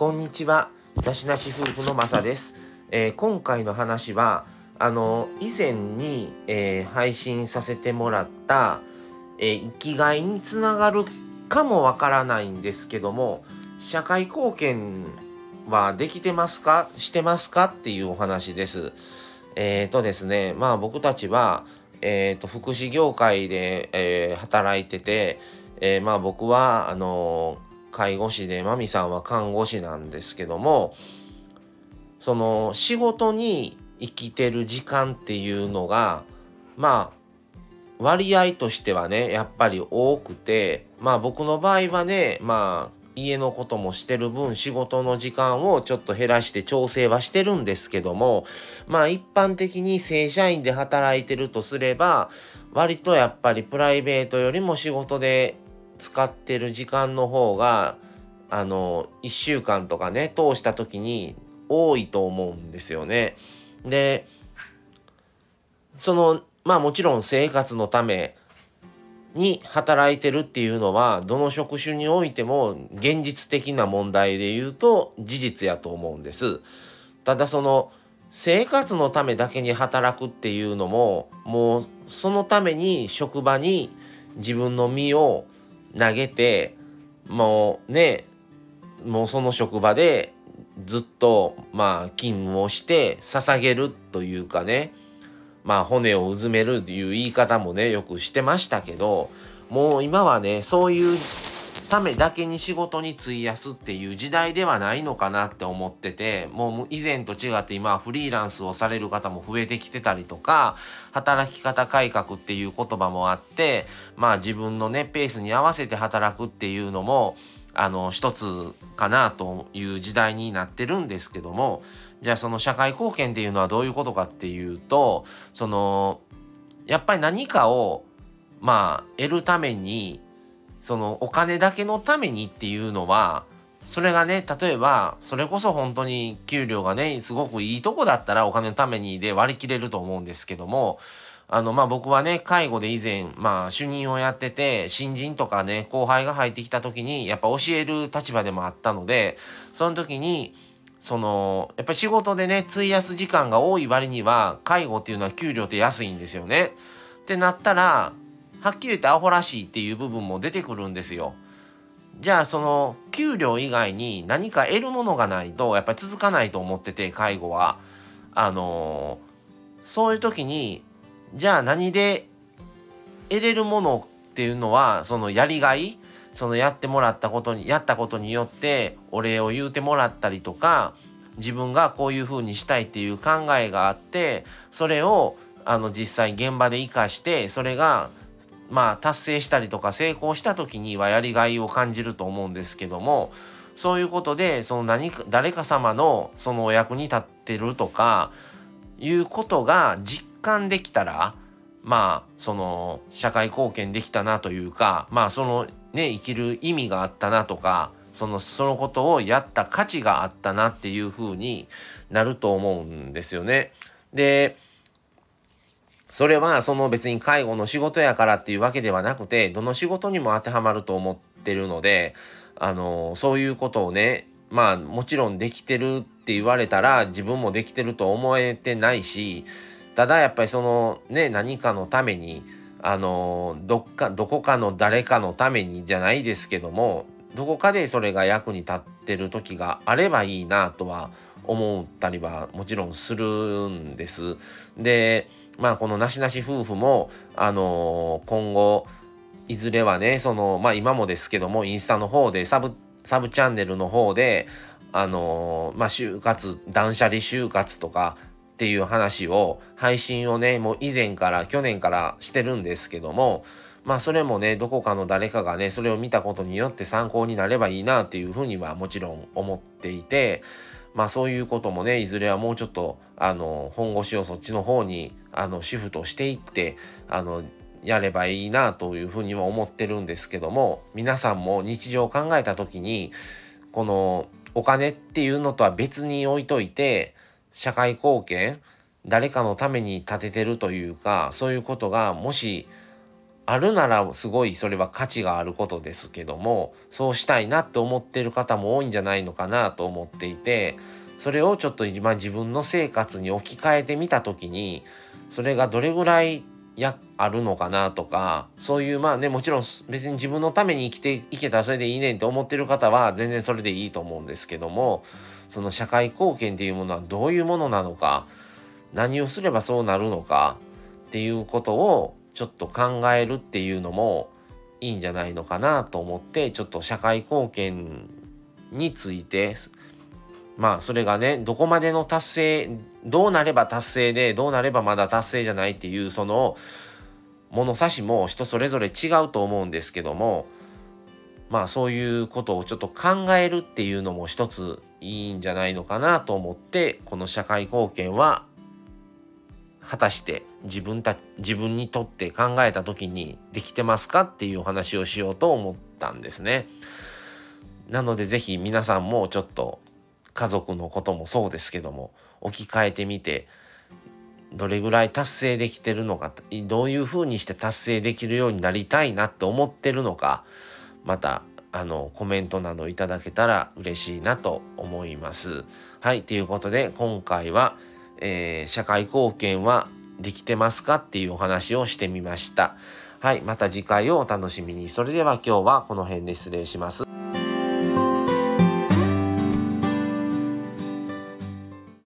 こんにちは。なしなし夫婦のまさです。えー、今回の話は、あの、以前に、えー、配信させてもらった、えー、生きがいにつながるかもわからないんですけども、社会貢献はできてますか？してますか？っていうお話です。えっ、とですね、まあ僕たちは、えっ、と、福祉業界で、え働いてて、えまあ僕は、あの介護士で、マミさんは看護師なんですけども、その仕事に生きてる時間っていうのが、まあ、割合としてはね、やっぱり多くて、まあ僕の場合はね、まあ、家のこともしてる分仕事の時間をちょっと減らして調整はしてるんですけどもまあ一般的に正社員で働いてるとすれば割とやっぱりプライベートよりも仕事で使ってる時間の方があの1週間とかね通した時に多いと思うんですよね。でそのまあもちろん生活のために働いてるっていうのはどの職種においても現実的な問題で言うと事実やと思うんです。ただその生活のためだけに働くっていうのももうそのために職場に自分の身を投げてもうねもうその職場でずっとまあ勤務をして捧げるというかねまあ骨をうずめるという言い方もねよくしてましたけどもう今はねそういうためだけに仕事に費やすっていう時代ではないのかなって思っててもう以前と違って今フリーランスをされる方も増えてきてたりとか働き方改革っていう言葉もあってまあ自分のねペースに合わせて働くっていうのもあの一つかなという時代になってるんですけどもじゃあその社会貢献っていうのはどういうことかっていうとそのやっぱり何かをまあ得るためにそのお金だけのためにっていうのはそれがね例えばそれこそ本当に給料がねすごくいいとこだったらお金のためにで割り切れると思うんですけどもあのまあ僕はね介護で以前まあ主任をやってて新人とかね後輩が入ってきた時にやっぱ教える立場でもあったのでその時にそのやっぱ仕事でね費やす時間が多い割には介護っていうのは給料って安いんですよね。ってなったらはっきり言ってアホらしいっていう部分も出てくるんですよ。じゃあその給料以外に何か得るものがないとやっぱり続かないと思ってて介護は。あのー、そういう時にじゃあ何で得れるものっていうのはそのやりがいそのやってもらったことにやったことによってお礼を言うてもらったりとか自分がこういうふうにしたいっていう考えがあってそれをあの実際現場で生かしてそれがまあ達成したりとか成功した時にはやりがいを感じると思うんですけどもそういうことでその何か誰か様のそのお役に立ってるとかいうことが実感できたらまあその社会貢献できたなというかまあそのね生きる意味があったなとかそのそのことをやった価値があったなっていうふうになると思うんですよね。でそれはその別に介護の仕事やからっていうわけではなくてどの仕事にも当てはまると思ってるのであのそういうことをねまあもちろんできてるって言われたら自分もできてると思えてないしただやっぱりそのね何かのためにあのどっかどこかの誰かのためにじゃないですけどもどこかでそれが役に立ってる時があればいいなとは思思ったりはもちろんするんです。でまあこのなしなし夫婦もあの今後いずれはねそのまあ今もですけどもインスタの方でサブサブチャンネルの方であのまあ就活断捨離就活とかっていう話を配信をねもう以前から去年からしてるんですけどもまあそれもねどこかの誰かがねそれを見たことによって参考になればいいなっていうふうにはもちろん思っていてまあそういうこともねいずれはもうちょっとあの本腰をそっちの方にあのシフトしていってあのやればいいなというふうには思ってるんですけども皆さんも日常を考えた時にこのお金っていうのとは別に置いといて社会貢献誰かのために立ててるというかそういうことがもしあるならすごいそれは価値があることですけどもそうしたいなって思ってる方も多いんじゃないのかなと思っていてそれをちょっと今自分の生活に置き換えてみた時にそれがどれぐらいやあるのかなとかそういうまあねもちろん別に自分のために生きていけたらそれでいいねんって思ってる方は全然それでいいと思うんですけどもその社会貢献っていうものはどういうものなのか何をすればそうなるのかっていうことをちょっと考えるっていうのもいいんじゃないのかなと思ってちょっと社会貢献についてまあそれがねどこまでの達成どうなれば達成でどうなればまだ達成じゃないっていうその物差しも人それぞれ違うと思うんですけどもまあそういうことをちょっと考えるっていうのも一ついいんじゃないのかなと思ってこの社会貢献は果たして自分た自分にとって考えた時にできてますかっていうお話をしようと思ったんですね。なので是非皆さんもちょっと家族のこともそうですけども置き換えてみてどれぐらい達成できてるのかどういうふうにして達成できるようになりたいなって思ってるのかまたあのコメントなどいただけたら嬉しいなと思います。はいということで今回は、えー、社会貢献はできてますかっていうお話をしてみました。はいまた次回をお楽しみに。それでは今日はこの辺で失礼します。